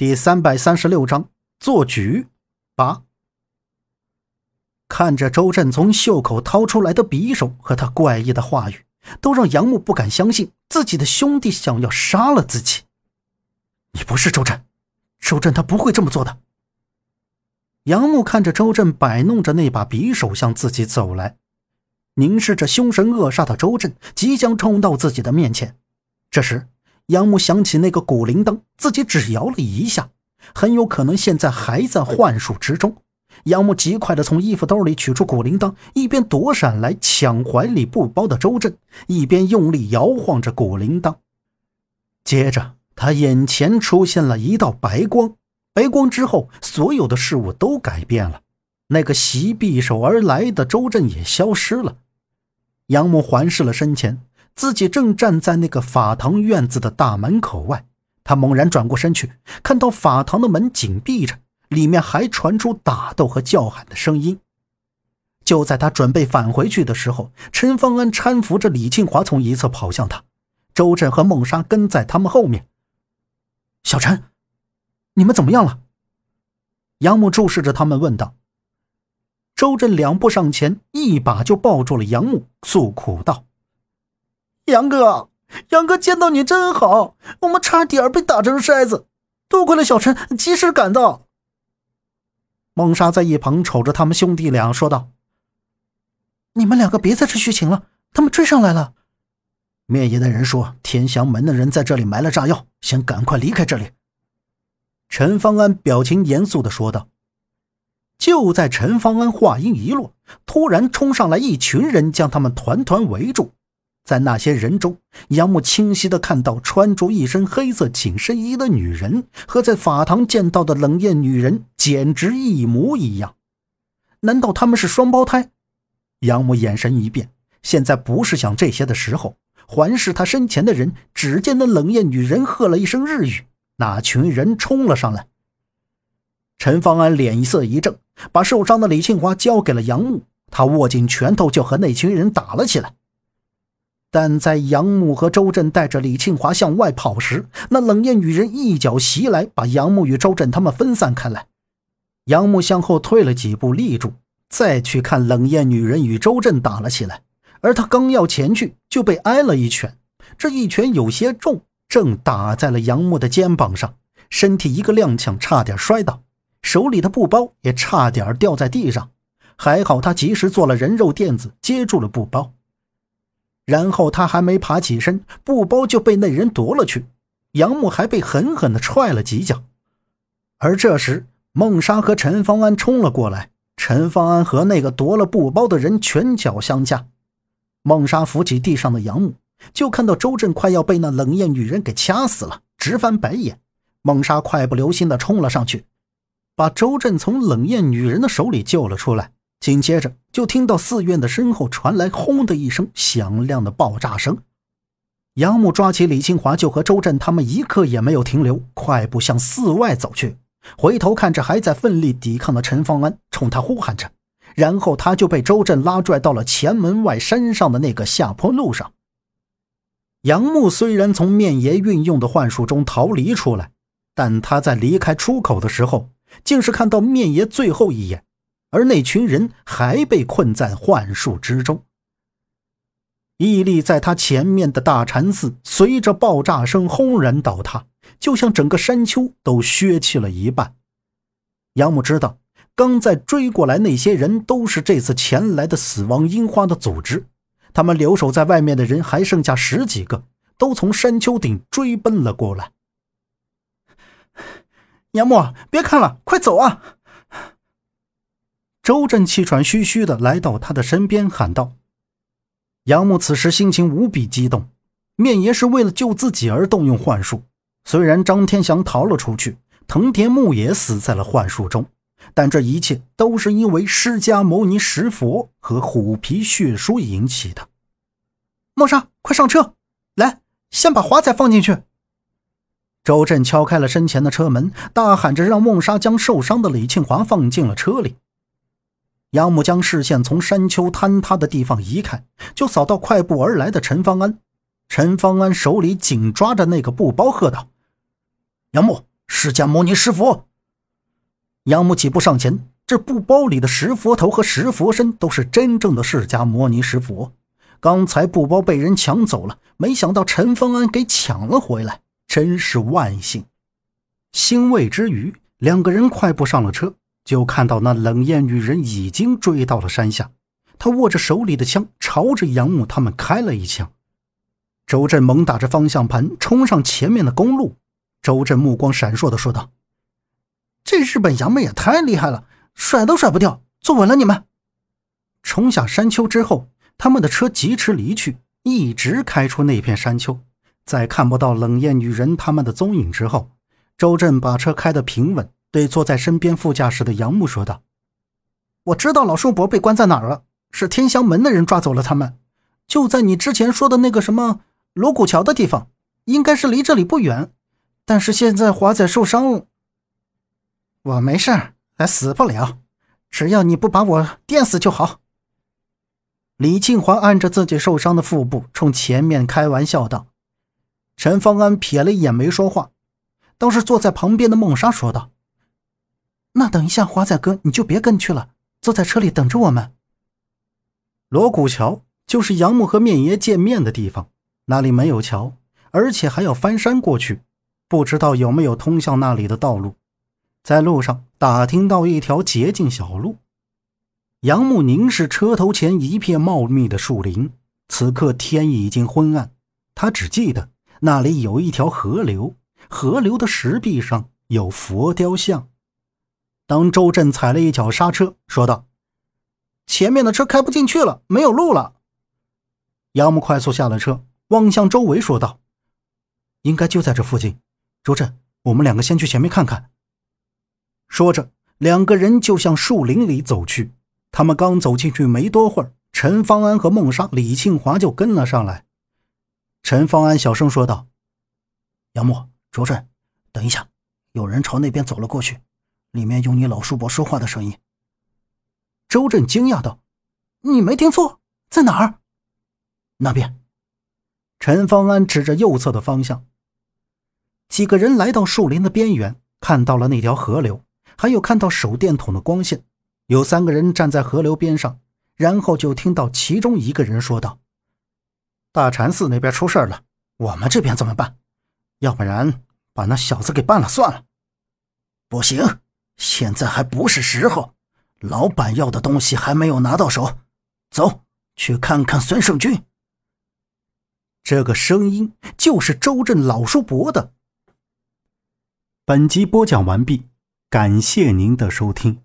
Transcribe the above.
第三百三十六章做局八。看着周震从袖口掏出来的匕首和他怪异的话语，都让杨木不敢相信自己的兄弟想要杀了自己。你不是周震，周震他不会这么做的。杨木看着周震摆弄着那把匕首向自己走来，凝视着凶神恶煞的周震即将冲到自己的面前，这时。杨木想起那个古灵灯，自己只摇了一下，很有可能现在还在幻术之中。杨木极快地从衣服兜里取出古灵灯，一边躲闪来抢怀里布包的周震，一边用力摇晃着古灵灯。接着，他眼前出现了一道白光，白光之后，所有的事物都改变了。那个袭匕首而来的周震也消失了。杨木环视了身前。自己正站在那个法堂院子的大门口外，他猛然转过身去，看到法堂的门紧闭着，里面还传出打斗和叫喊的声音。就在他准备返回去的时候，陈方安搀扶着李庆华从一侧跑向他，周震和孟莎跟在他们后面。小陈，你们怎么样了？杨木注视着他们问道。周震两步上前，一把就抱住了杨木，诉苦道。杨哥，杨哥见到你真好，我们差点被打成筛子，多亏了小陈及时赶到。孟莎在一旁瞅着他们兄弟俩说道：“你们两个别在这虚情了，他们追上来了。”灭爷的人说，天祥门的人在这里埋了炸药，想赶快离开这里。陈方安表情严肃的说道。就在陈方安话音一落，突然冲上来一群人，将他们团团围住。在那些人中，杨木清晰地看到穿着一身黑色紧身衣的女人，和在法堂见到的冷艳女人简直一模一样。难道他们是双胞胎？杨木眼神一变，现在不是想这些的时候。环视他身前的人，只见那冷艳女人喝了一声日语，那群人冲了上来。陈方安脸色一正，把受伤的李庆华交给了杨木，他握紧拳头就和那群人打了起来。但在杨木和周震带着李庆华向外跑时，那冷艳女人一脚袭来，把杨木与周震他们分散开来。杨木向后退了几步，立住，再去看冷艳女人与周震打了起来。而他刚要前去，就被挨了一拳。这一拳有些重，正打在了杨木的肩膀上，身体一个踉跄，差点摔倒，手里的布包也差点掉在地上。还好他及时做了人肉垫子，接住了布包。然后他还没爬起身，布包就被那人夺了去，杨木还被狠狠地踹了几脚。而这时，孟莎和陈方安冲了过来，陈方安和那个夺了布包的人拳脚相加。孟莎扶起地上的杨木，就看到周震快要被那冷艳女人给掐死了，直翻白眼。孟莎快不留心地冲了上去，把周震从冷艳女人的手里救了出来。紧接着，就听到寺院的身后传来“轰”的一声响亮的爆炸声。杨木抓起李清华，就和周震他们一刻也没有停留，快步向寺外走去。回头看着还在奋力抵抗的陈方安，冲他呼喊着。然后他就被周震拉拽到了前门外山上的那个下坡路上。杨木虽然从面爷运用的幻术中逃离出来，但他在离开出口的时候，竟是看到面爷最后一眼。而那群人还被困在幻术之中。屹立在他前面的大禅寺，随着爆炸声轰然倒塌，就像整个山丘都削去了一半。杨木知道，刚在追过来那些人都是这次前来的死亡樱花的组织，他们留守在外面的人还剩下十几个，都从山丘顶追奔了过来。杨木，别看了，快走啊！周震气喘吁吁地来到他的身边，喊道：“杨木，此时心情无比激动。面爷是为了救自己而动用幻术，虽然张天祥逃了出去，藤田木也死在了幻术中，但这一切都是因为释迦牟尼石佛和虎皮血书引起的。”莫莎，快上车！来，先把华仔放进去。周震敲开了身前的车门，大喊着让孟莎将受伤的李庆华放进了车里。杨木将视线从山丘坍塌的地方移开，就扫到快步而来的陈方安。陈方安手里紧抓着那个布包，喝道：“杨木，释迦牟尼石佛。杨木几步上前，这布包里的石佛头和石佛身都是真正的释迦牟尼石佛。刚才布包被人抢走了，没想到陈方安给抢了回来，真是万幸。欣慰之余，两个人快步上了车，就看到那冷艳女人已经追到了山下。她握着手里的枪，朝着杨木他们开了一枪。周震猛打着方向盘，冲上前面的公路。周震目光闪烁的说道：“这日本洋妹也太厉害了，甩都甩不掉，坐稳了你们。”冲下山丘之后，他们的车疾驰离去，一直开出那片山丘。在看不到冷艳女人他们的踪影之后，周震把车开得平稳，对坐在身边副驾驶的杨木说道：“我知道老叔伯被关在哪儿了，是天香门的人抓走了他们，就在你之前说的那个什么。”锣鼓桥的地方应该是离这里不远，但是现在华仔受伤了。我没事，还死不了，只要你不把我电死就好。李庆华按着自己受伤的腹部，冲前面开玩笑道。陈方安瞥了一眼，没说话。倒是坐在旁边的孟莎说道：“那等一下，华仔哥你就别跟去了，坐在车里等着我们。”锣鼓桥就是杨木和面爷见面的地方。那里没有桥，而且还要翻山过去，不知道有没有通向那里的道路。在路上打听到一条捷径小路。杨木凝视车头前一片茂密的树林，此刻天已经昏暗，他只记得那里有一条河流，河流的石壁上有佛雕像。当周震踩了一脚刹车，说道：“前面的车开不进去了，没有路了。”杨木快速下了车。望向周围，说道：“应该就在这附近。”周震，我们两个先去前面看看。说着，两个人就向树林里走去。他们刚走进去没多会儿，陈方安和孟莎、李庆华就跟了上来。陈方安小声说道：“杨木，周震，等一下，有人朝那边走了过去，里面有你老叔伯说话的声音。”周震惊讶道：“你没听错，在哪儿？那边。”陈方安指着右侧的方向。几个人来到树林的边缘，看到了那条河流，还有看到手电筒的光线。有三个人站在河流边上，然后就听到其中一个人说道：“大禅寺那边出事了，我们这边怎么办？要不然把那小子给办了算了。”“不行，现在还不是时候。老板要的东西还没有拿到手，走去看看孙胜军。”这个声音就是周震老叔伯的。本集播讲完毕，感谢您的收听。